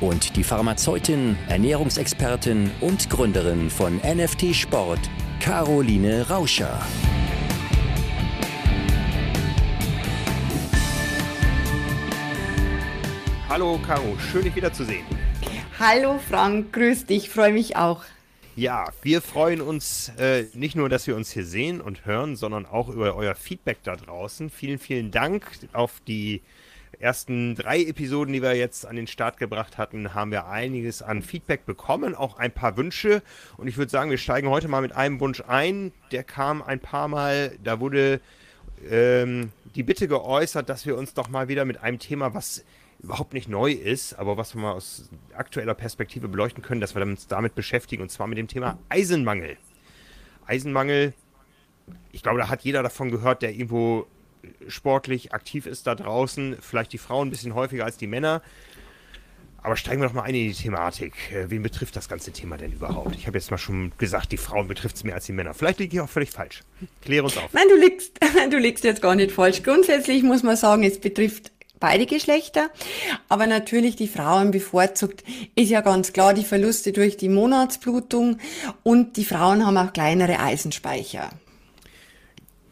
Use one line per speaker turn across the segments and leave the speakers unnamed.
und die Pharmazeutin, Ernährungsexpertin und Gründerin von NFT Sport, Caroline Rauscher.
Hallo Caro, schön dich wiederzusehen.
Hallo Frank, grüß dich, freue mich auch.
Ja, wir freuen uns äh, nicht nur, dass wir uns hier sehen und hören, sondern auch über euer Feedback da draußen. Vielen, vielen Dank auf die ersten drei Episoden, die wir jetzt an den Start gebracht hatten, haben wir einiges an Feedback bekommen, auch ein paar Wünsche. Und ich würde sagen, wir steigen heute mal mit einem Wunsch ein. Der kam ein paar Mal, da wurde ähm, die Bitte geäußert, dass wir uns doch mal wieder mit einem Thema, was überhaupt nicht neu ist, aber was wir mal aus aktueller Perspektive beleuchten können, dass wir uns damit beschäftigen, und zwar mit dem Thema Eisenmangel. Eisenmangel, ich glaube, da hat jeder davon gehört, der irgendwo sportlich aktiv ist da draußen, vielleicht die Frauen ein bisschen häufiger als die Männer. Aber steigen wir doch mal ein in die Thematik. Äh, wen betrifft das ganze Thema denn überhaupt? Ich habe jetzt mal schon gesagt, die Frauen betrifft es mehr als die Männer. Vielleicht liege ich auch völlig falsch. Klär uns auf.
Nein, du liegst, du liegst jetzt gar nicht falsch. Grundsätzlich muss man sagen, es betrifft beide Geschlechter. Aber natürlich die Frauen bevorzugt ist ja ganz klar die Verluste durch die Monatsblutung und die Frauen haben auch kleinere Eisenspeicher.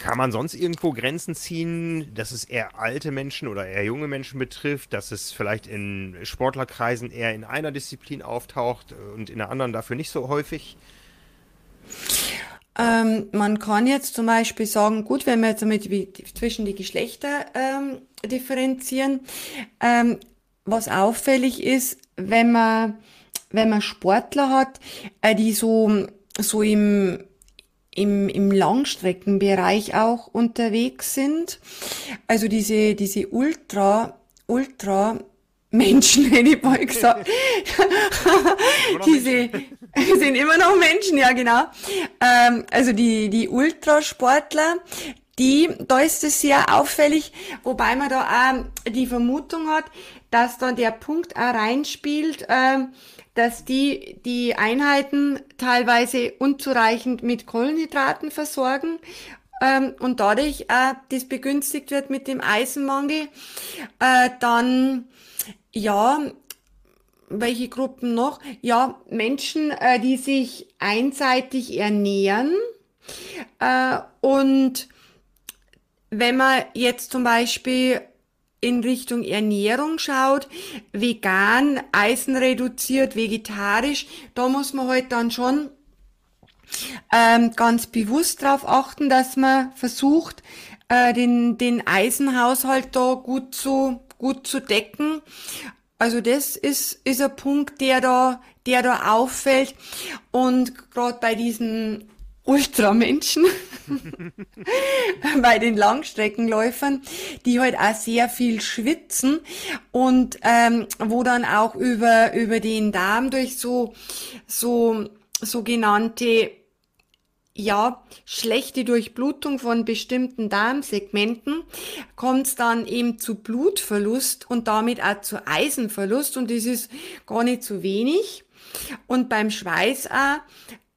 Kann man sonst irgendwo Grenzen ziehen, dass es eher alte Menschen oder eher junge Menschen betrifft, dass es vielleicht in Sportlerkreisen eher in einer Disziplin auftaucht und in der anderen dafür nicht so häufig?
Ähm, man kann jetzt zum Beispiel sagen, gut, wenn wir jetzt damit zwischen die Geschlechter ähm, differenzieren, ähm, was auffällig ist, wenn man, wenn man Sportler hat, äh, die so, so im, im, im Langstreckenbereich auch unterwegs sind. Also diese, diese Ultra, Ultra Menschen, hätte ich mal gesagt. diese sind immer noch Menschen, ja genau. Ähm, also die, die Ultrasportler, die, da ist es sehr auffällig, wobei man da auch die Vermutung hat, dass da der Punkt auch reinspielt, äh, dass die die Einheiten teilweise unzureichend mit Kohlenhydraten versorgen ähm, und dadurch äh, das begünstigt wird mit dem Eisenmangel. Äh, dann ja, welche Gruppen noch? Ja, Menschen, äh, die sich einseitig ernähren äh, und wenn man jetzt zum Beispiel in Richtung Ernährung schaut, vegan, eisenreduziert, vegetarisch, da muss man halt dann schon ähm, ganz bewusst darauf achten, dass man versucht, äh, den, den Eisenhaushalt da gut zu, gut zu decken. Also das ist, ist ein Punkt, der da, der da auffällt. Und gerade bei diesen Ultramenschen, bei den Langstreckenläufern, die halt auch sehr viel schwitzen und ähm, wo dann auch über, über den Darm durch so, so sogenannte ja, schlechte Durchblutung von bestimmten Darmsegmenten kommt es dann eben zu Blutverlust und damit auch zu Eisenverlust und das ist gar nicht so wenig. Und beim Schweiß auch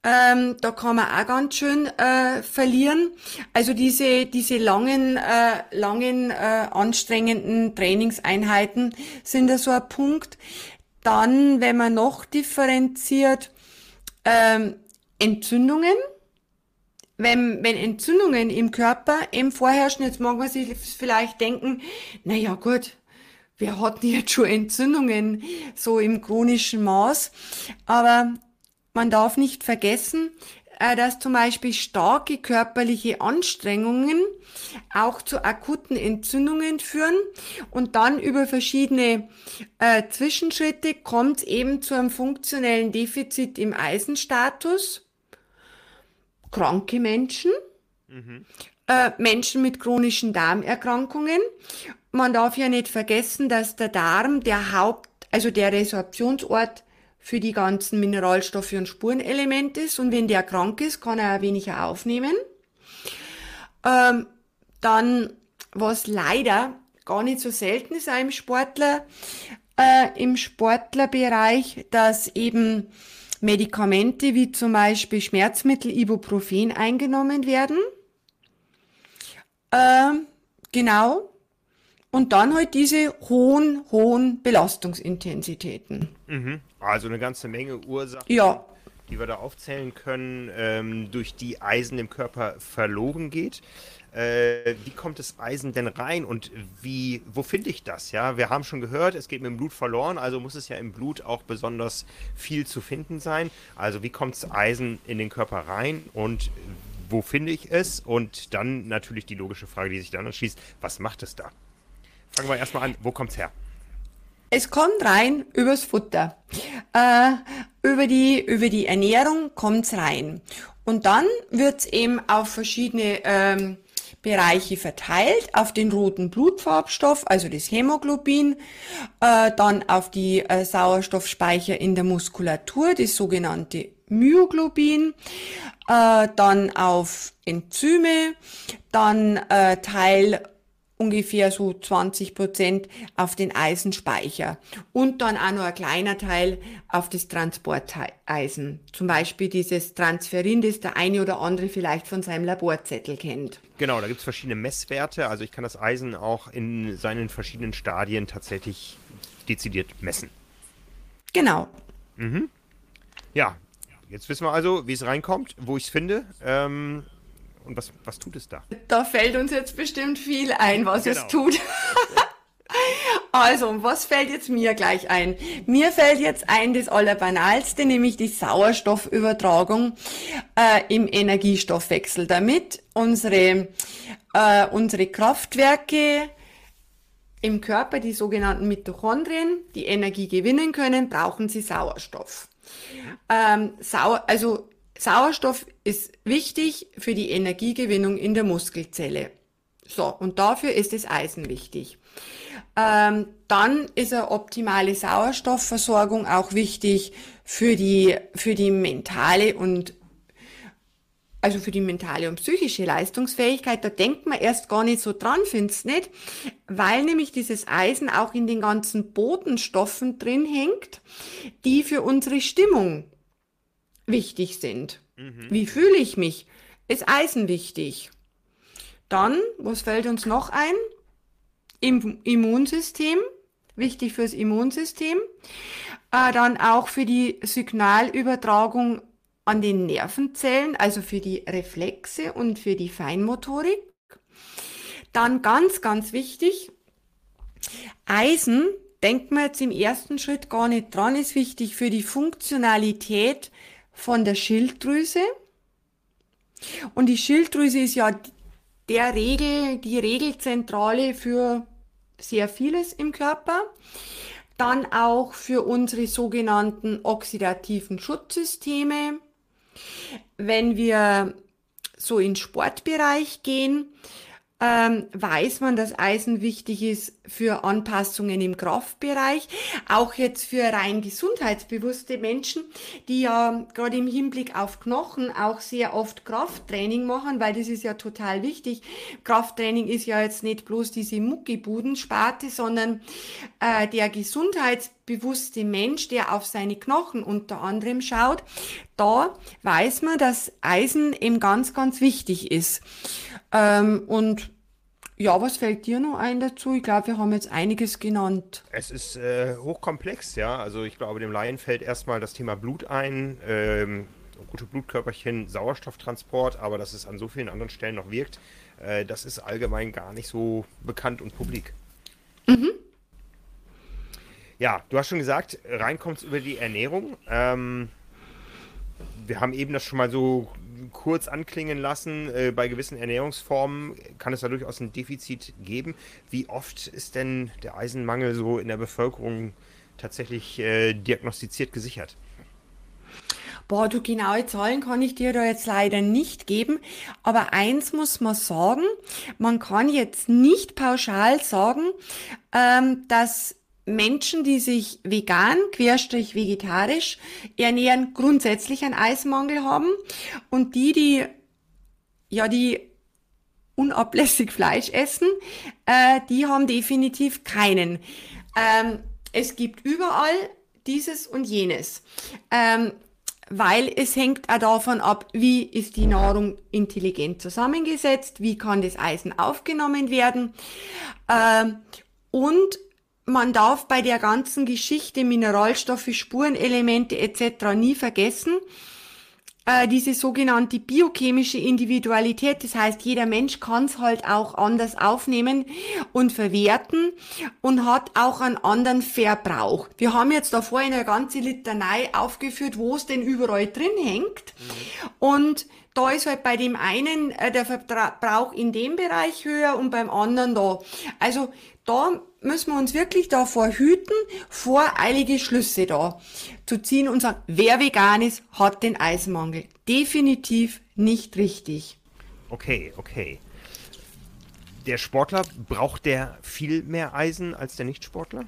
ähm, da kann man auch ganz schön äh, verlieren. Also diese, diese langen, äh, langen, äh, anstrengenden Trainingseinheiten sind da so ein Punkt. Dann, wenn man noch differenziert, ähm, Entzündungen. Wenn, wenn Entzündungen im Körper eben vorherrschen, jetzt mag man sich vielleicht denken, na ja, gut, wir hatten jetzt schon Entzündungen so im chronischen Maß, aber man darf nicht vergessen, äh, dass zum Beispiel starke körperliche Anstrengungen auch zu akuten Entzündungen führen und dann über verschiedene äh, Zwischenschritte kommt eben zu einem funktionellen Defizit im Eisenstatus. Kranke Menschen, mhm. äh, Menschen mit chronischen Darmerkrankungen. Man darf ja nicht vergessen, dass der Darm der Haupt, also der Resorptionsort für die ganzen Mineralstoffe und Spurenelemente ist. Und wenn der krank ist, kann er weniger aufnehmen. Ähm, dann, was leider gar nicht so selten ist auch im Sportler, äh, im Sportlerbereich, dass eben Medikamente wie zum Beispiel Schmerzmittel Ibuprofen eingenommen werden. Äh, genau. Und dann halt diese hohen, hohen Belastungsintensitäten.
Mhm. Also eine ganze Menge Ursachen,
Ja,
die wir da aufzählen können, ähm, durch die Eisen im Körper verloren geht. Äh, wie kommt das Eisen denn rein und wie, wo finde ich das? Ja, wir haben schon gehört, es geht mit dem Blut verloren, also muss es ja im Blut auch besonders viel zu finden sein. Also wie kommt das Eisen in den Körper rein und wo finde ich es? Und dann natürlich die logische Frage, die sich dann anschließt, was macht es da? Fangen wir erstmal an, wo kommt es her?
Es kommt rein übers Futter. Äh, über, die, über die Ernährung kommt's rein. Und dann wird's eben auf verschiedene ähm, Bereiche verteilt, auf den roten Blutfarbstoff, also das Hämoglobin, äh, dann auf die äh, Sauerstoffspeicher in der Muskulatur, das sogenannte Myoglobin, äh, dann auf Enzyme, dann äh, Teil ungefähr so 20 Prozent auf den Eisenspeicher und dann auch noch ein kleiner Teil auf das Transporteisen. Zum Beispiel dieses Transferin, das der eine oder andere vielleicht von seinem Laborzettel kennt.
Genau, da gibt es verschiedene Messwerte. Also ich kann das Eisen auch in seinen verschiedenen Stadien tatsächlich dezidiert messen.
Genau.
Ja, jetzt wissen wir also, wie es reinkommt, wo ich es finde. Ähm, und was, was tut es da?
Da fällt uns jetzt bestimmt viel ein, was
Genau.
es tut. Also, was fällt jetzt mir gleich ein? Mir fällt jetzt ein das Allerbanalste, nämlich die Sauerstoffübertragung äh, im Energiestoffwechsel. Damit unsere, äh, unsere Kraftwerke im Körper, die sogenannten Mitochondrien, die Energie gewinnen können, brauchen sie Sauerstoff. Ähm, Sau also Sauerstoff ist wichtig für die Energiegewinnung in der Muskelzelle. So, und dafür ist das Eisen wichtig. Ähm, dann ist eine optimale Sauerstoffversorgung auch wichtig für die, für die mentale und also für die mentale und psychische Leistungsfähigkeit, da denkt man erst gar nicht so dran, findest nicht, weil nämlich dieses Eisen auch in den ganzen Botenstoffen drin hängt, die für unsere Stimmung wichtig sind. Wie fühle ich mich? Ist Eisen wichtig? Dann, was fällt uns noch ein? Im Immunsystem, wichtig fürs Immunsystem. Äh, dann auch für die Signalübertragung an den Nervenzellen, also für die Reflexe und für die Feinmotorik. Dann ganz, ganz wichtig, Eisen, denkt man jetzt im ersten Schritt gar nicht dran, ist wichtig für die Funktionalität von der Schilddrüse. Und die Schilddrüse ist ja der Regel, die Regelzentrale für sehr vieles im Körper. Dann auch für unsere sogenannten oxidativen Schutzsysteme. Wenn wir so in Sportbereich gehen, ähm, weiß man, dass Eisen wichtig ist für Anpassungen im Kraftbereich, auch jetzt für rein gesundheitsbewusste Menschen, die ja gerade im Hinblick auf Knochen auch sehr oft Krafttraining machen, weil das ist ja total wichtig. Krafttraining ist ja jetzt nicht bloß diese Muckibudensparte, sondern äh, der gesundheitsbewusste Mensch, der auf seine Knochen unter anderem schaut, da weiß man, dass Eisen eben ganz, ganz wichtig ist. Ähm, und ja, was fällt dir noch ein dazu? Ich glaube, wir haben jetzt einiges genannt.
Es ist äh, hochkomplex, ja. Also ich glaube, dem Laien fällt erstmal das Thema Blut ein, ähm, gute Blutkörperchen, Sauerstofftransport, aber dass es an so vielen anderen Stellen noch wirkt, äh, das ist allgemein gar nicht so bekannt und publik. Ja, du hast schon gesagt, reinkommt es über die Ernährung. Ähm, wir haben eben das schon mal so kurz anklingen lassen. Äh, bei gewissen Ernährungsformen kann es da durchaus ein Defizit geben. Wie oft ist denn der Eisenmangel so in der Bevölkerung tatsächlich äh, diagnostiziert gesichert?
Boah, du genaue Zahlen kann ich dir da jetzt leider nicht geben, aber eins muss man sagen, man kann jetzt nicht pauschal sagen, ähm, dass Menschen, die sich vegan, querstrich vegetarisch ernähren, grundsätzlich einen Eisenmangel haben und die, die ja die unablässig Fleisch essen, äh, die haben definitiv keinen. Ähm, es gibt überall dieses und jenes. Ähm, weil es hängt auch davon ab, wie ist die Nahrung intelligent zusammengesetzt, wie kann das Eisen aufgenommen werden. Ähm, und man darf bei der ganzen Geschichte Mineralstoffe, Spurenelemente etc. nie vergessen, äh, diese sogenannte biochemische Individualität. Das heißt, jeder Mensch kann es halt auch anders aufnehmen und verwerten und hat auch einen anderen Verbrauch. Wir haben jetzt da vorhin eine ganze Litanei aufgeführt, wo es denn überall drin hängt. Und da ist halt bei dem einen äh, der Verbrauch in dem Bereich höher und beim anderen da. Also da müssen wir uns wirklich davor hüten, voreilige Schlüsse da zu ziehen und sagen, wer vegan ist, hat den Eisenmangel. Definitiv nicht richtig.
Okay, okay. Der Sportler, braucht der viel mehr Eisen als der Nichtsportler?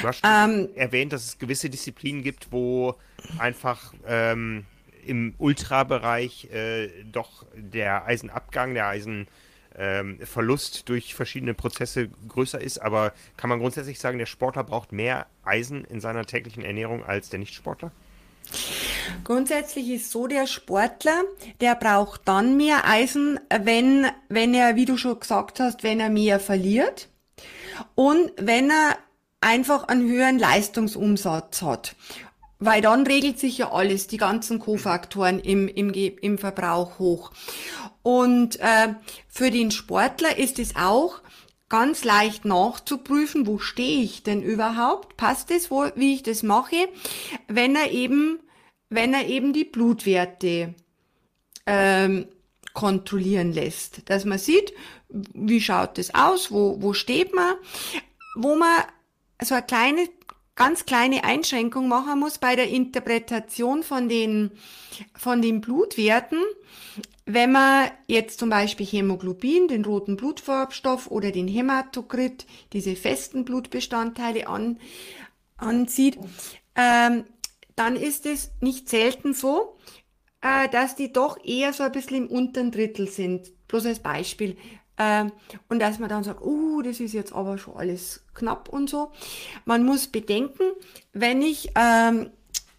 Du hast ähm, erwähnt, dass es gewisse Disziplinen gibt, wo einfach ähm, im Ultrabereich äh, doch der Eisenabgang, der Eisen ähm, Verlust durch verschiedene Prozesse größer ist. Aber kann man grundsätzlich sagen, der Sportler braucht mehr Eisen in seiner täglichen Ernährung als der Nichtsportler?
Grundsätzlich ist so, der Sportler, der braucht dann mehr Eisen, wenn, wenn er, wie du schon gesagt hast, wenn er mehr verliert und wenn er einfach einen höheren Leistungsumsatz hat. Weil dann regelt sich ja alles, die ganzen Kofaktoren im, im, im Verbrauch hoch. Und äh, für den Sportler ist es auch ganz leicht nachzuprüfen, wo stehe ich denn überhaupt? Passt es, wo, wie ich das mache? Wenn er eben, wenn er eben die Blutwerte ähm, kontrollieren lässt, dass man sieht, wie schaut es aus, wo, wo steht man, wo man so eine kleine ganz kleine Einschränkung machen muss bei der Interpretation von den, von den Blutwerten. Wenn man jetzt zum Beispiel Hämoglobin, den roten Blutfarbstoff oder den Hämatokrit, diese festen Blutbestandteile an, ansieht, ähm, dann ist es nicht selten so, äh, dass die doch eher so ein bisschen im unteren Drittel sind. Bloß als Beispiel. Ähm, und dass man dann sagt, oh, das ist jetzt aber schon alles knapp und so. Man muss bedenken, wenn ich, ähm,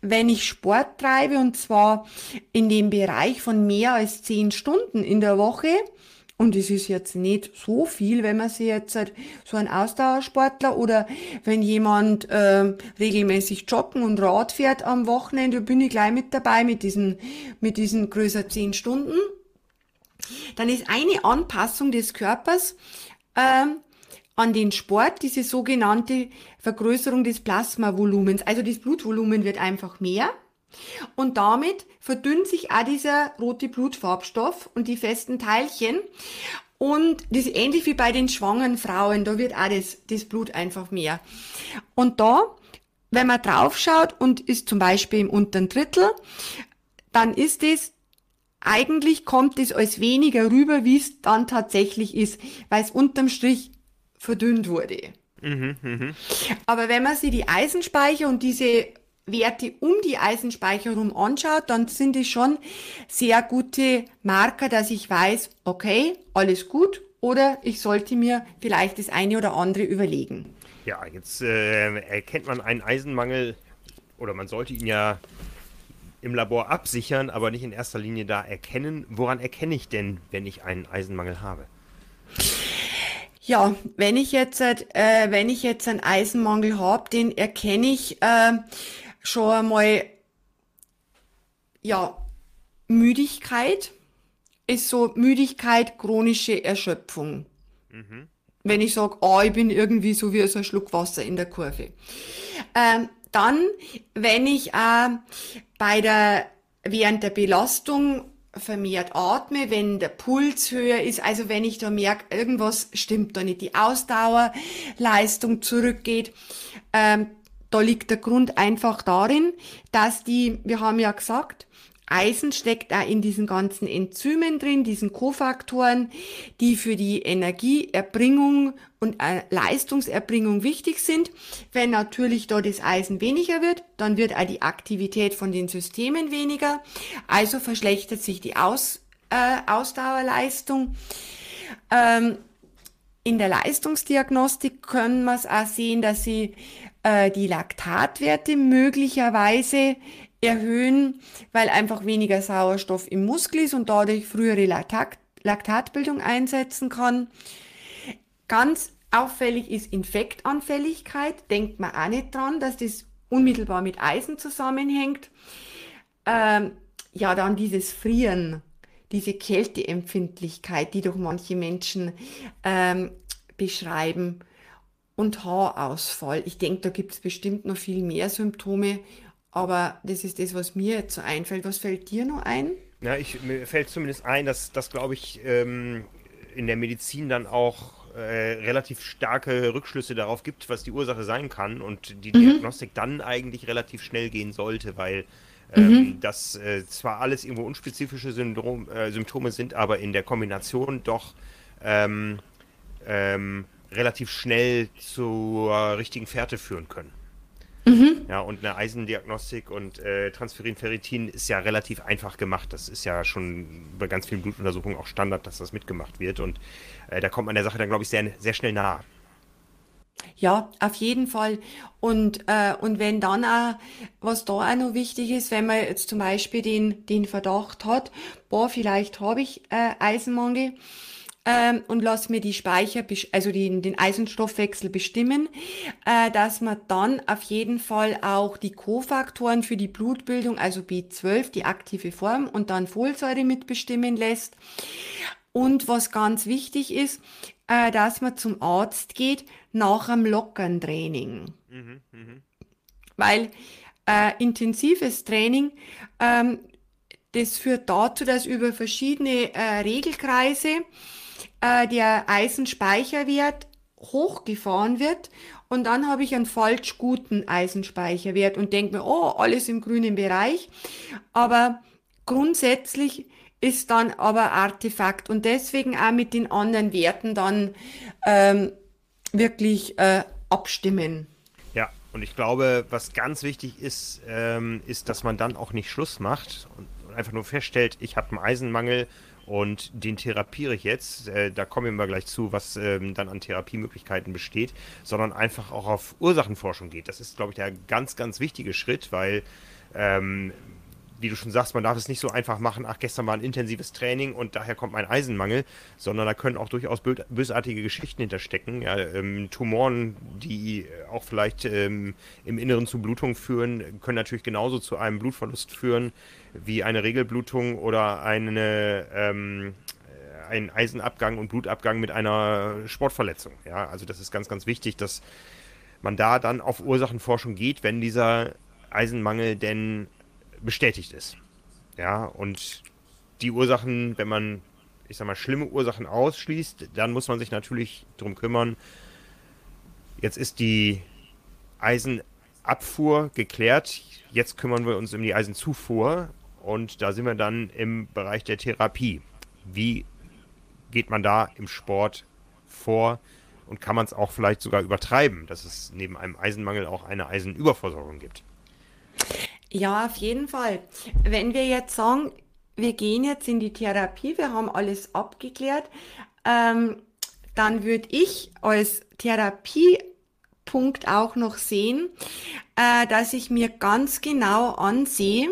wenn ich Sport treibe und zwar in dem Bereich von mehr als zehn Stunden in der Woche, und es ist jetzt nicht so viel, wenn man sich jetzt halt so ein Ausdauersportler oder wenn jemand äh, regelmäßig joggen und Rad fährt am Wochenende, bin ich gleich mit dabei mit diesen, mit diesen größer zehn Stunden dann ist eine Anpassung des Körpers ähm, an den Sport diese sogenannte Vergrößerung des Plasmavolumens. Also das Blutvolumen wird einfach mehr. Und damit verdünnt sich auch dieser rote Blutfarbstoff und die festen Teilchen. Und das ist ähnlich wie bei den schwangeren Frauen, da wird auch das, das Blut einfach mehr. Und da, wenn man draufschaut und ist zum Beispiel im unteren Drittel, dann ist es eigentlich kommt es als weniger rüber, wie es dann tatsächlich ist, weil es unterm Strich verdünnt wurde. Mhm, mh. Aber wenn man sich die Eisenspeicher und diese Werte um die Eisenspeicher herum anschaut, dann sind es schon sehr gute Marker, dass ich weiß, okay, alles gut oder ich sollte mir vielleicht das eine oder andere überlegen.
Ja, jetzt äh, erkennt man einen Eisenmangel oder man sollte ihn ja im Labor absichern, aber nicht in erster Linie da erkennen. Woran erkenne ich denn, wenn ich einen Eisenmangel habe?
Ja, wenn ich jetzt, äh, wenn ich jetzt einen Eisenmangel habe, den erkenne ich äh, schon einmal, ja, Müdigkeit ist so Müdigkeit, chronische Erschöpfung. Mhm. Wenn ich sage, oh, ich bin irgendwie so wie so ein Schluck Wasser in der Kurve. Ähm, dann, wenn ich äh, bei der, während der Belastung vermehrt atme, wenn der Puls höher ist, also wenn ich da merke, irgendwas stimmt da nicht, die Ausdauerleistung zurückgeht, ähm, da liegt der Grund einfach darin, dass die, wir haben ja gesagt, Eisen steckt da in diesen ganzen Enzymen drin, diesen Kofaktoren, die für die Energieerbringung und äh, Leistungserbringung wichtig sind. Wenn natürlich dort das Eisen weniger wird, dann wird auch die Aktivität von den Systemen weniger. Also verschlechtert sich die Aus, äh, Ausdauerleistung. Ähm, in der Leistungsdiagnostik können wir es auch sehen, dass sie äh, die Laktatwerte möglicherweise erhöhen, weil einfach weniger Sauerstoff im Muskel ist und dadurch frühere Laktat Laktatbildung einsetzen kann. Ganz auffällig ist Infektanfälligkeit. Denkt man auch nicht dran, dass das unmittelbar mit Eisen zusammenhängt. Ähm, ja, dann dieses Frieren, diese Kälteempfindlichkeit, die doch manche Menschen ähm, beschreiben. Und Haarausfall. Ich denke, da gibt es bestimmt noch viel mehr Symptome, aber das ist das, was mir jetzt so einfällt. Was fällt dir noch ein?
Ja, ich, mir fällt zumindest ein, dass das, glaube ich, ähm, in der Medizin dann auch äh, relativ starke Rückschlüsse darauf gibt, was die Ursache sein kann und die mhm. Diagnostik dann eigentlich relativ schnell gehen sollte, weil ähm, mhm. das äh, zwar alles irgendwo unspezifische Syndrom, äh, Symptome sind, aber in der Kombination doch ähm, ähm relativ schnell zur richtigen Fährte führen können. Mhm. Ja, und eine Eisendiagnostik und äh, Transferin-Ferritin ist ja relativ einfach gemacht. Das ist ja schon bei ganz vielen Blutuntersuchungen auch Standard, dass das mitgemacht wird. Und äh, da kommt man der Sache dann, glaube ich, sehr, sehr schnell nahe.
Ja, auf jeden Fall. Und, äh, und wenn dann auch, was da auch noch wichtig ist, wenn man jetzt zum Beispiel den, den Verdacht hat, boah, vielleicht habe ich äh, Eisenmangel, ähm, und lass mir die Speicher, also den, den Eisenstoffwechsel bestimmen, äh, dass man dann auf jeden Fall auch die Kofaktoren für die Blutbildung, also B12, die aktive Form und dann Folsäure mitbestimmen lässt. Und was ganz wichtig ist, äh, dass man zum Arzt geht nach einem lockeren Training. Mhm, mh. Weil äh, intensives Training ähm, das führt dazu, dass über verschiedene äh, Regelkreise äh, der Eisenspeicherwert hochgefahren wird und dann habe ich einen falsch guten Eisenspeicherwert und denke mir, oh, alles im grünen Bereich. Aber grundsätzlich ist dann aber Artefakt und deswegen auch mit den anderen Werten dann ähm, wirklich äh, abstimmen.
Ja, und ich glaube, was ganz wichtig ist, ähm, ist, dass man dann auch nicht Schluss macht und einfach nur feststellt, ich habe einen Eisenmangel und den therapiere ich jetzt. Äh, da kommen wir gleich zu, was ähm, dann an Therapiemöglichkeiten besteht, sondern einfach auch auf Ursachenforschung geht. Das ist, glaube ich, der ganz, ganz wichtige Schritt, weil ähm, wie du schon sagst, man darf es nicht so einfach machen, ach, gestern war ein intensives Training und daher kommt mein Eisenmangel, sondern da können auch durchaus bösartige Geschichten hinterstecken. Ja, ähm, Tumoren, die auch vielleicht ähm, im Inneren zu Blutungen führen, können natürlich genauso zu einem Blutverlust führen wie eine Regelblutung oder eine, ähm, ein Eisenabgang und Blutabgang mit einer Sportverletzung. Ja, also das ist ganz, ganz wichtig, dass man da dann auf Ursachenforschung geht, wenn dieser Eisenmangel denn bestätigt ist. Ja, und die Ursachen, wenn man, ich sag mal, schlimme Ursachen ausschließt, dann muss man sich natürlich darum kümmern. Jetzt ist die Eisenabfuhr geklärt. Jetzt kümmern wir uns um die Eisenzufuhr. Und da sind wir dann im Bereich der Therapie. Wie geht man da im Sport vor? Und kann man es auch vielleicht sogar übertreiben, dass es neben einem Eisenmangel auch eine Eisenüberversorgung gibt?
Ja, auf jeden Fall. Wenn wir jetzt sagen, wir gehen jetzt in die Therapie, wir haben alles abgeklärt, ähm, dann würde ich als Therapiepunkt auch noch sehen, äh, dass ich mir ganz genau ansehe,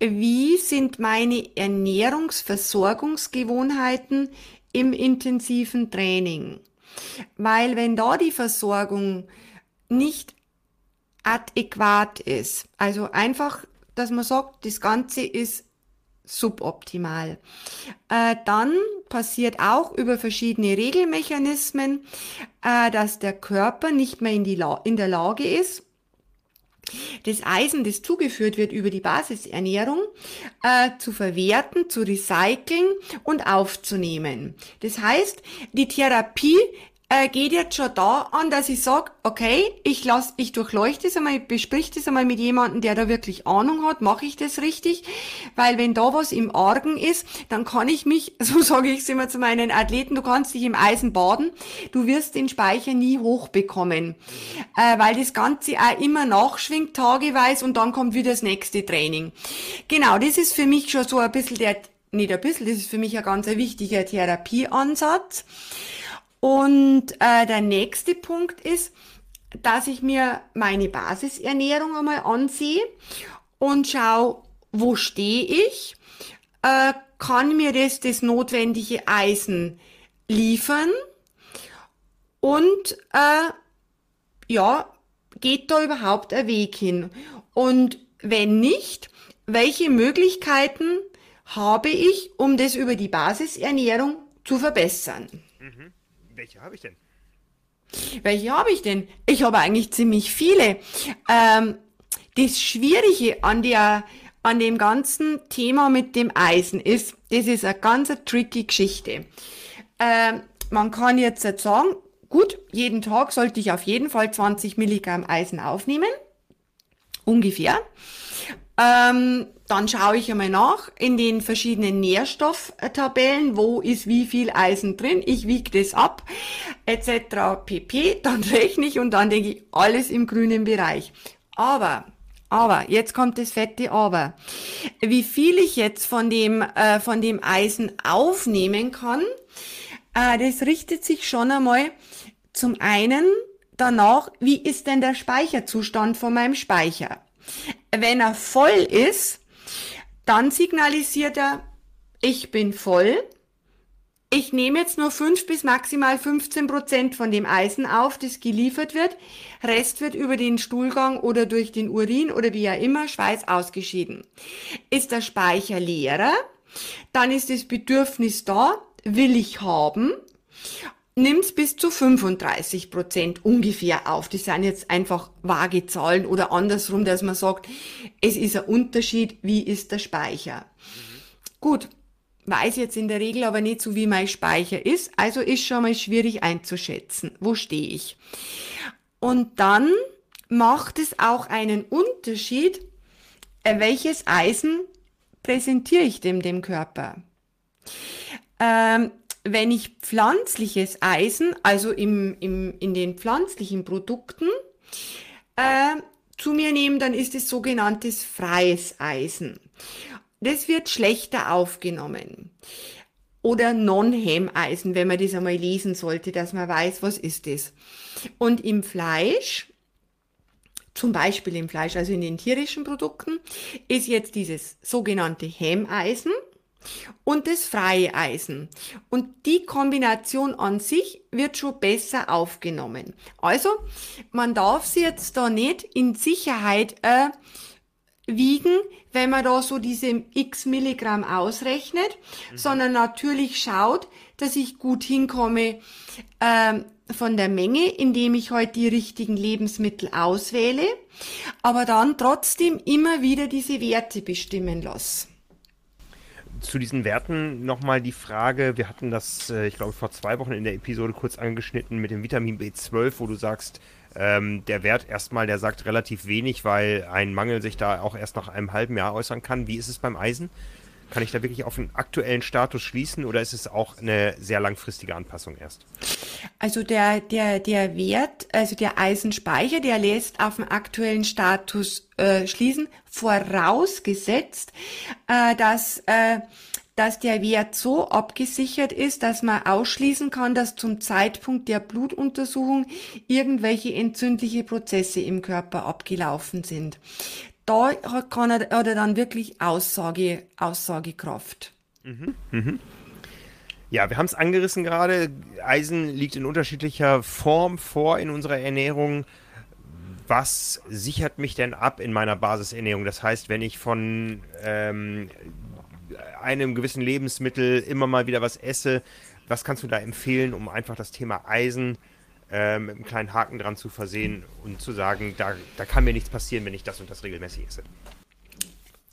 wie sind meine Ernährungsversorgungsgewohnheiten im intensiven Training. Weil wenn da die Versorgung nicht adäquat ist. Also einfach, dass man sagt, das Ganze ist suboptimal. Äh, dann passiert auch über verschiedene Regelmechanismen, äh, dass der Körper nicht mehr in, die in der Lage ist, das Eisen, das zugeführt wird über die Basisernährung, äh, zu verwerten, zu recyceln und aufzunehmen. Das heißt, die Therapie äh, geht jetzt schon da an, dass ich sage, okay, ich lass, ich durchleuchte das einmal, ich besprich das einmal mit jemandem, der da wirklich Ahnung hat, mache ich das richtig, weil wenn da was im Argen ist, dann kann ich mich, so sage ich es immer zu meinen Athleten, du kannst dich im Eisen baden, du wirst den Speicher nie hochbekommen, äh, weil das Ganze auch immer nachschwingt, tageweise und dann kommt wieder das nächste Training. Genau, das ist für mich schon so ein bisschen der, nicht ein bisschen, das ist für mich ein ganz wichtiger Therapieansatz. Und äh, der nächste Punkt ist, dass ich mir meine Basisernährung einmal ansehe und schaue, wo stehe ich, äh, kann mir das das notwendige Eisen liefern und äh, ja, geht da überhaupt ein Weg hin? Und wenn nicht, welche Möglichkeiten habe ich, um das über die Basisernährung zu verbessern?
Mhm. Welche habe ich denn?
Welche habe ich denn? Ich habe eigentlich ziemlich viele. Ähm, das Schwierige an der an dem ganzen Thema mit dem Eisen ist, das ist eine ganz tricky Geschichte. Ähm, man kann jetzt sagen, gut, jeden Tag sollte ich auf jeden Fall 20 Milligramm Eisen aufnehmen. Ungefähr. Ähm, dann schaue ich einmal nach in den verschiedenen Nährstofftabellen, wo ist wie viel Eisen drin, ich wiege das ab, etc. pp. Dann rechne ich und dann denke ich, alles im grünen Bereich. Aber aber, jetzt kommt das fette Aber. Wie viel ich jetzt von dem, äh, von dem Eisen aufnehmen kann, äh, das richtet sich schon einmal zum einen danach, wie ist denn der Speicherzustand von meinem Speicher? Wenn er voll ist, dann signalisiert er, ich bin voll. Ich nehme jetzt nur 5 bis maximal 15 Prozent von dem Eisen auf, das geliefert wird. Rest wird über den Stuhlgang oder durch den Urin oder wie auch immer Schweiß ausgeschieden. Ist der Speicher leerer, dann ist das Bedürfnis da, will ich haben nimm's bis zu 35 Prozent ungefähr auf. Das sind jetzt einfach vage Zahlen oder andersrum, dass man sagt, es ist ein Unterschied, wie ist der Speicher. Gut, weiß jetzt in der Regel aber nicht so, wie mein Speicher ist, also ist schon mal schwierig einzuschätzen, wo stehe ich. Und dann macht es auch einen Unterschied, äh, welches Eisen präsentiere ich dem dem Körper. Ähm, wenn ich pflanzliches Eisen, also im, im, in den pflanzlichen Produkten, äh, zu mir nehme, dann ist es sogenanntes freies Eisen. Das wird schlechter aufgenommen. Oder Non-Hem-Eisen, wenn man das einmal lesen sollte, dass man weiß, was ist das. Und im Fleisch, zum Beispiel im Fleisch, also in den tierischen Produkten, ist jetzt dieses sogenannte Hemeisen und das freie Eisen. Und die Kombination an sich wird schon besser aufgenommen. Also, man darf sie jetzt da nicht in Sicherheit äh, wiegen, wenn man da so diese x Milligramm ausrechnet, mhm. sondern natürlich schaut, dass ich gut hinkomme äh, von der Menge, indem ich heute halt die richtigen Lebensmittel auswähle, aber dann trotzdem immer wieder diese Werte bestimmen lasse
zu diesen Werten nochmal die Frage, wir hatten das, äh, ich glaube, vor zwei Wochen in der Episode kurz angeschnitten mit dem Vitamin B12, wo du sagst, ähm, der Wert erstmal, der sagt relativ wenig, weil ein Mangel sich da auch erst nach einem halben Jahr äußern kann. Wie ist es beim Eisen? Kann ich da wirklich auf den aktuellen Status schließen oder ist es auch eine sehr langfristige Anpassung erst?
Also der, der, der Wert, also der Eisenspeicher, der lässt auf den aktuellen Status äh, schließen, vorausgesetzt, äh, dass, äh, dass der Wert so abgesichert ist, dass man ausschließen kann, dass zum Zeitpunkt der Blutuntersuchung irgendwelche entzündliche Prozesse im Körper abgelaufen sind da kann er, hat er dann wirklich Aussage, Aussagekraft. Mhm.
Mhm. Ja, wir haben es angerissen gerade. Eisen liegt in unterschiedlicher Form vor in unserer Ernährung. Was sichert mich denn ab in meiner Basisernährung? Das heißt, wenn ich von ähm, einem gewissen Lebensmittel immer mal wieder was esse, was kannst du da empfehlen, um einfach das Thema Eisen äh, mit einem kleinen Haken dran zu versehen und zu sagen, da, da kann mir nichts passieren, wenn ich das und das regelmäßig esse.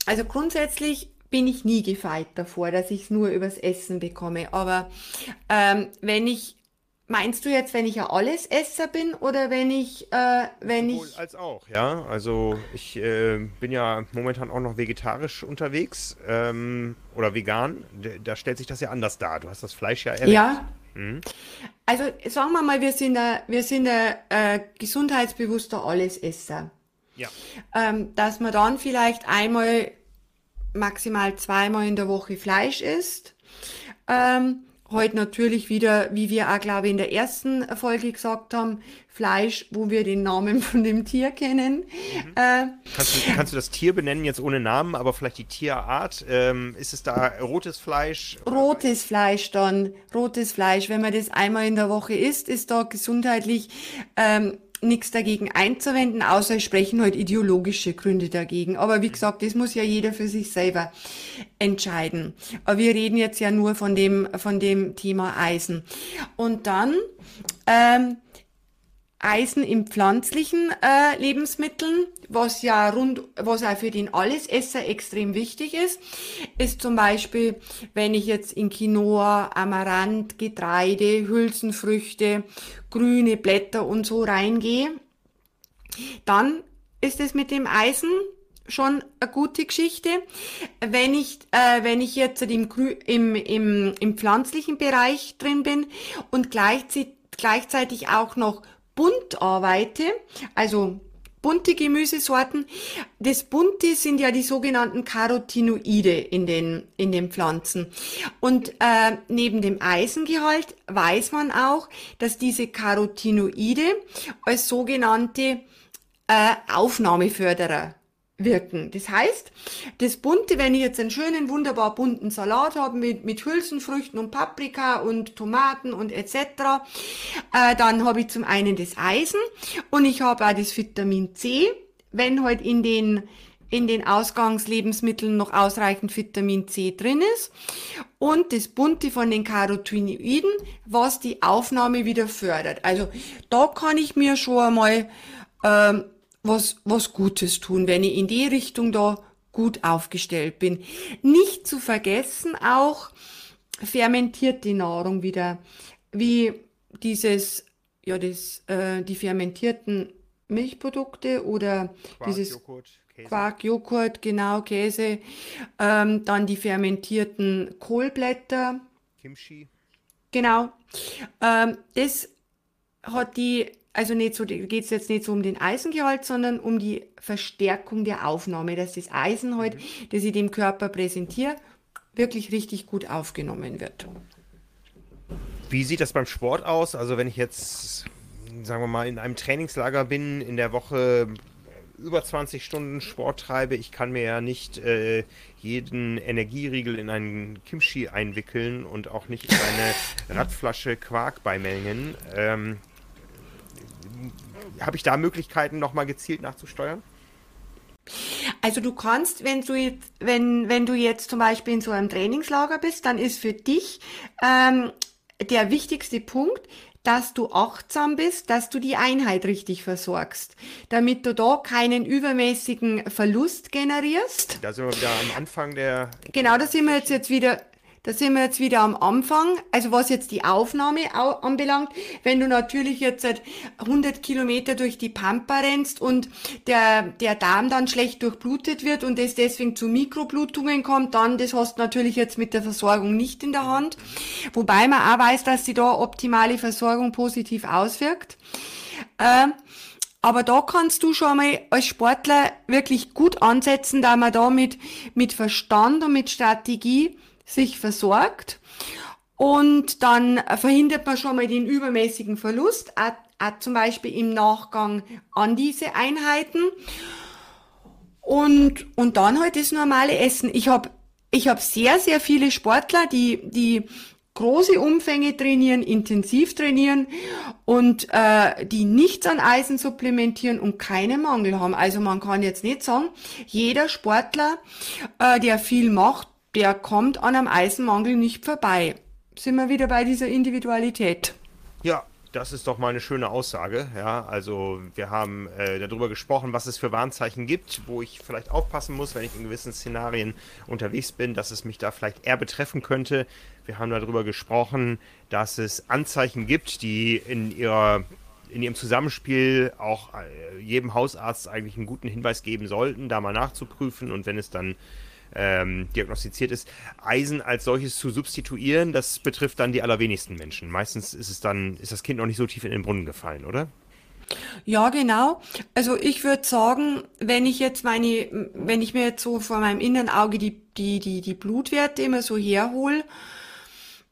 Also grundsätzlich bin ich nie gefeit davor, dass ich es nur übers Essen bekomme. Aber ähm, wenn ich Meinst du jetzt, wenn ich ein Allesesser bin oder wenn ich, äh, wenn
Sowohl
ich,
als auch, ja. Also ich äh, bin ja momentan auch noch vegetarisch unterwegs ähm, oder vegan. Da stellt sich das ja anders dar. Du hast das Fleisch ja erwähnt.
ja? Also sagen wir mal, wir sind ein, wir sind ein äh, gesundheitsbewusster Allesesser.
Ja.
Ähm, dass man dann vielleicht einmal, maximal zweimal in der Woche Fleisch isst. Ähm, heute natürlich wieder, wie wir auch, glaube ich, in der ersten Folge gesagt haben, Fleisch, wo wir den Namen von dem Tier kennen. Äh,
Kannst du, kannst du das Tier benennen, jetzt ohne Namen, aber vielleicht die Tierart? Ähm, ist es da rotes Fleisch?
rotes Fleisch dann, rotes Fleisch, wenn man das einmal in der Woche isst, ist da gesundheitlich ähm, nichts dagegen einzuwenden, außer es sprechen halt ideologische Gründe dagegen. Aber wie gesagt, das muss ja jeder für sich selber entscheiden. Aber wir reden jetzt ja nur von dem, von dem Thema Eisen. Und dann ähm, Eisen in pflanzlichen äh, Lebensmitteln, was ja rund, was auch für den Allesesser extrem wichtig ist, ist zum Beispiel, wenn ich jetzt in Quinoa, Amaranth, Getreide, Hülsenfrüchte, grüne Blätter und so reingehe, dann ist es mit dem Eisen schon eine gute Geschichte. Wenn ich, äh, wenn ich jetzt im, im, im, im pflanzlichen Bereich drin bin und gleichzeitig, gleichzeitig auch noch bunt arbeite, also bunte Gemüsesorten. Das bunte sind ja die sogenannten Carotinoide in den, in den Pflanzen. Und äh, neben dem Eisengehalt weiß man auch, dass diese Carotinoide als sogenannte äh, Aufnahmeförderer wirken. Das heißt, das Bunte, wenn ich jetzt einen schönen, wunderbar bunten Salat habe mit, mit Hülsenfrüchten und Paprika und Tomaten und etc., äh, dann habe ich zum einen das Eisen und ich habe auch das Vitamin C, wenn halt in den in den Ausgangslebensmitteln noch ausreichend Vitamin C drin ist und das Bunte von den Carotinoiden, was die Aufnahme wieder fördert. Also da kann ich mir schon einmal ähm, was, was Gutes tun, wenn ich in die Richtung da gut aufgestellt bin. Nicht zu vergessen auch fermentierte Nahrung wieder, wie dieses, ja, das, äh, die fermentierten Milchprodukte oder
Quark,
dieses
Joghurt.
Quark, Joghurt, genau, Käse, ähm, dann die fermentierten Kohlblätter,
Kimchi.
Genau. Ähm, das hat die, also nicht so, geht es jetzt nicht so um den Eisengehalt, sondern um die Verstärkung der Aufnahme, dass das Eisen halt, das ich dem Körper präsentiere, wirklich richtig gut aufgenommen wird.
Wie sieht das beim Sport aus? Also wenn ich jetzt, sagen wir mal, in einem Trainingslager bin, in der Woche über 20 Stunden Sport treibe, ich kann mir ja nicht äh, jeden Energieriegel in einen Kimchi einwickeln und auch nicht in eine Radflasche Quark beimengen. Ähm, Habe ich da Möglichkeiten, nochmal gezielt nachzusteuern?
Also du kannst, wenn du jetzt, wenn, wenn du jetzt zum Beispiel in so einem Trainingslager bist, dann ist für dich ähm, der wichtigste Punkt, dass du achtsam bist, dass du die Einheit richtig versorgst, damit du da keinen übermäßigen Verlust generierst.
Da sind wir wieder am Anfang der.
Genau, da sind wir jetzt, jetzt wieder, da sind wir jetzt wieder am Anfang. Also was jetzt die Aufnahme au anbelangt, wenn du natürlich jetzt seit 100 Kilometer durch die Pampa rennst und der, der Darm dann schlecht durchblutet wird und es deswegen zu Mikroblutungen kommt, dann das hast du natürlich jetzt mit der Versorgung nicht in der Hand. Wobei man auch weiß, dass sich da optimale Versorgung positiv auswirkt. Ähm, aber da kannst du schon mal als Sportler wirklich gut ansetzen, da man da mit, mit Verstand und mit Strategie sich versorgt. Und dann verhindert man schon mal den übermäßigen Verlust, auch, auch zum Beispiel im Nachgang an diese Einheiten. Und, und dann halt das normale Essen. Ich habe ich hab sehr, sehr viele Sportler, die, die große Umfänge trainieren, intensiv trainieren und äh, die nichts an Eisen supplementieren und keinen Mangel haben. Also man kann jetzt nicht sagen, jeder Sportler, äh, der viel macht, der kommt an einem Eisenmangel nicht vorbei. Sind wir wieder bei dieser Individualität.
Ja, Das ist doch mal eine schöne Aussage. Ja, also wir haben äh, darüber gesprochen, was es für Warnzeichen gibt, wo ich vielleicht aufpassen muss, wenn ich in gewissen Szenarien unterwegs bin, dass es mich da vielleicht eher betreffen könnte. Wir haben darüber gesprochen, dass es Anzeichen gibt, die in ihrer in ihrem Zusammenspiel auch äh, jedem Hausarzt eigentlich einen guten Hinweis geben sollten, da mal nachzuprüfen und wenn es dann ähm, diagnostiziert ist, Eisen als solches zu substituieren, das betrifft dann die allerwenigsten Menschen. Meistens ist es dann, ist das Kind noch nicht so tief in den Brunnen gefallen, oder?
Ja, genau. Also ich würde sagen, wenn ich jetzt meine, wenn ich mir jetzt so vor meinem inneren Auge die, die, die, die Blutwerte immer so herhole,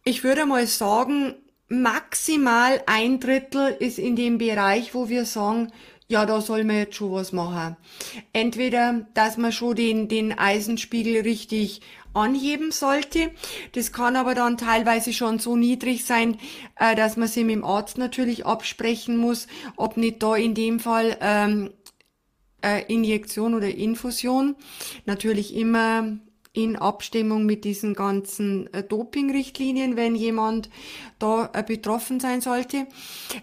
ich würde mal sagen, maximal ein Drittel ist in dem Bereich, wo wir sagen, ja, da soll man jetzt schon was machen. Entweder, dass man schon den, den Eisenspiegel richtig anheben sollte. Das kann aber dann teilweise schon so niedrig sein, äh, dass man sich mit dem Arzt natürlich absprechen muss, ob nicht da in dem Fall ähm, äh, Injektion oder Infusion. Natürlich immer in Abstimmung mit diesen ganzen äh, Doping-Richtlinien, wenn jemand da äh, betroffen sein sollte,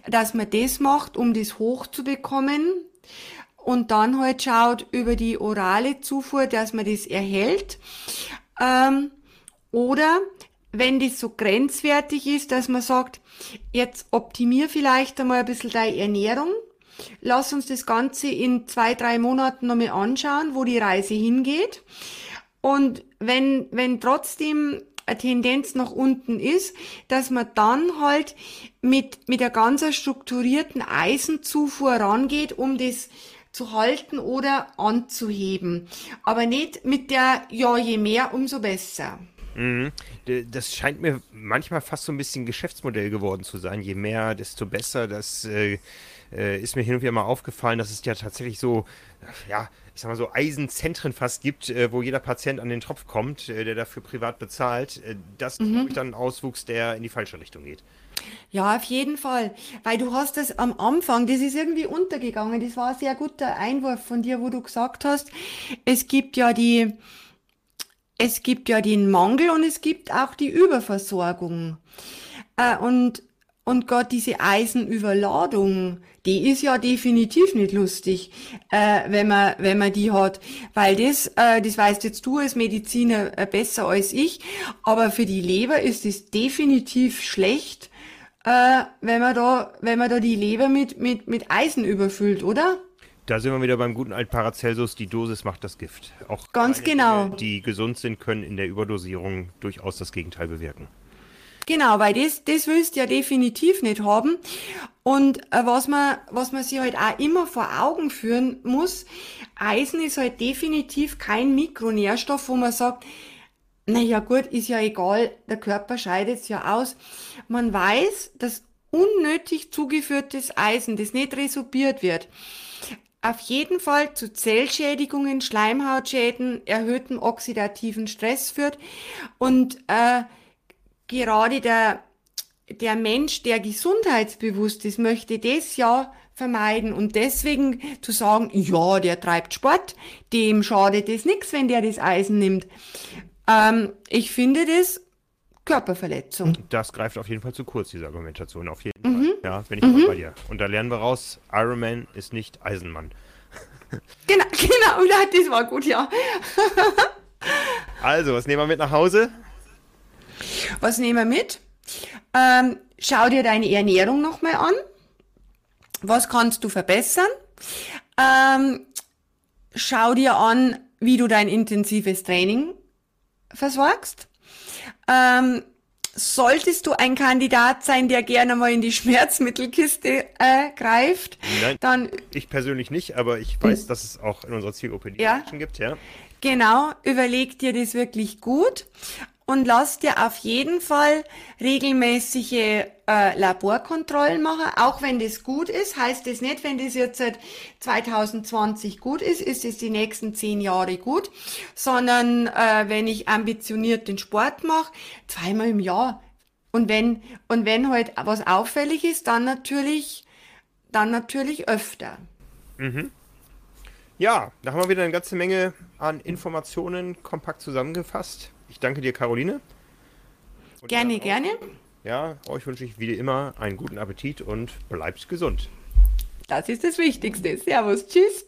dass man das macht, um das hochzubekommen und dann halt schaut über die orale Zufuhr, dass man das erhält. Ähm, oder wenn das so grenzwertig ist, dass man sagt, jetzt optimier vielleicht einmal ein bisschen deine Ernährung, lass uns das Ganze in zwei, drei Monaten nochmal anschauen, wo die Reise hingeht. Und wenn, wenn trotzdem eine Tendenz nach unten ist, dass man dann halt mit, mit der ganz strukturierten Eisenzufuhr rangeht, um das zu halten oder anzuheben. Aber nicht mit der, ja, je mehr, umso besser.
Mhm. Das scheint mir manchmal fast so ein bisschen Geschäftsmodell geworden zu sein. Je mehr, desto besser. Das äh, äh, ist mir hin und wieder mal aufgefallen, dass es ja tatsächlich so, ja, ich sag mal so Eisenzentren fast gibt, äh, wo jeder Patient an den Tropf kommt, äh, der dafür privat bezahlt. Äh, das ist, mhm. glaube ich, dann ein Auswuchs, der in die falsche Richtung geht.
Ja, auf jeden Fall. Weil du hast es am Anfang, das ist irgendwie untergegangen. Das war ein sehr guter Einwurf von dir, wo du gesagt hast, es gibt ja die, es gibt ja den Mangel und es gibt auch die Überversorgung. Äh, und und Gott, diese Eisenüberladung, die ist ja definitiv nicht lustig, äh, wenn man wenn man die hat, weil das, äh, das weißt jetzt du als Mediziner äh, besser als ich, aber für die Leber ist es definitiv schlecht, äh, wenn man da wenn man da die Leber mit mit mit Eisen überfüllt, oder?
Da sind wir wieder beim guten alten Paracelsus, die Dosis macht das Gift.
Auch ganz genau.
Dinge, die gesund sind, können in der Überdosierung durchaus das Gegenteil bewirken.
Genau, weil das, das willst du ja definitiv nicht haben. Und äh, was man, was man sich halt auch immer vor Augen führen muss, Eisen ist halt definitiv kein Mikronährstoff, wo man sagt, naja gut, ist ja egal, der Körper scheidet es ja aus. Man weiß, dass unnötig zugeführtes Eisen, das nicht resorbiert wird, auf jeden Fall zu Zellschädigungen, Schleimhautschäden, erhöhtem oxidativen Stress führt und äh, gerade der, der Mensch, der gesundheitsbewusst ist, möchte das ja vermeiden und deswegen zu sagen, ja, der treibt Sport, dem schadet es nichts, wenn der das Eisen nimmt. Ähm, ich finde das Körperverletzung.
Das greift auf jeden Fall zu kurz, diese Argumentation, auf jeden mhm. Fall. Ja, bin ich mhm. bei dir. Und da lernen wir raus, Iron Man ist nicht Eisenmann.
Genau, genau, das war gut, ja.
also, was nehmen wir mit nach Hause?
Was nehmen wir mit? Ähm, schau dir deine Ernährung nochmal an. Was kannst du verbessern? Ähm, schau dir an, wie du dein intensives Training versorgst. Ähm, solltest du ein Kandidat sein, der gerne mal in die Schmerzmittelkiste äh, greift,
Nein, dann ich persönlich nicht, aber ich weiß, dass es auch in unserer Zielgruppe die
ja,
Menschen gibt, ja.
Genau, überleg dir das wirklich gut und lass dir auf jeden Fall regelmäßige äh, Laborkontrollen machen, auch wenn das gut ist. Heißt das nicht, wenn das jetzt seit 2020 gut ist, ist es die nächsten zehn Jahre gut, sondern äh, wenn ich ambitioniert den Sport mache, zweimal im Jahr. Und wenn und wenn halt was auffällig ist, dann natürlich dann natürlich öfter.
Mhm. Ja, da haben wir wieder eine ganze Menge an Informationen kompakt zusammengefasst. Ich danke dir, Caroline.
Und gerne, gerne.
Ja, euch wünsche ich wie immer einen guten Appetit und bleibt gesund.
Das ist das Wichtigste. Servus, tschüss.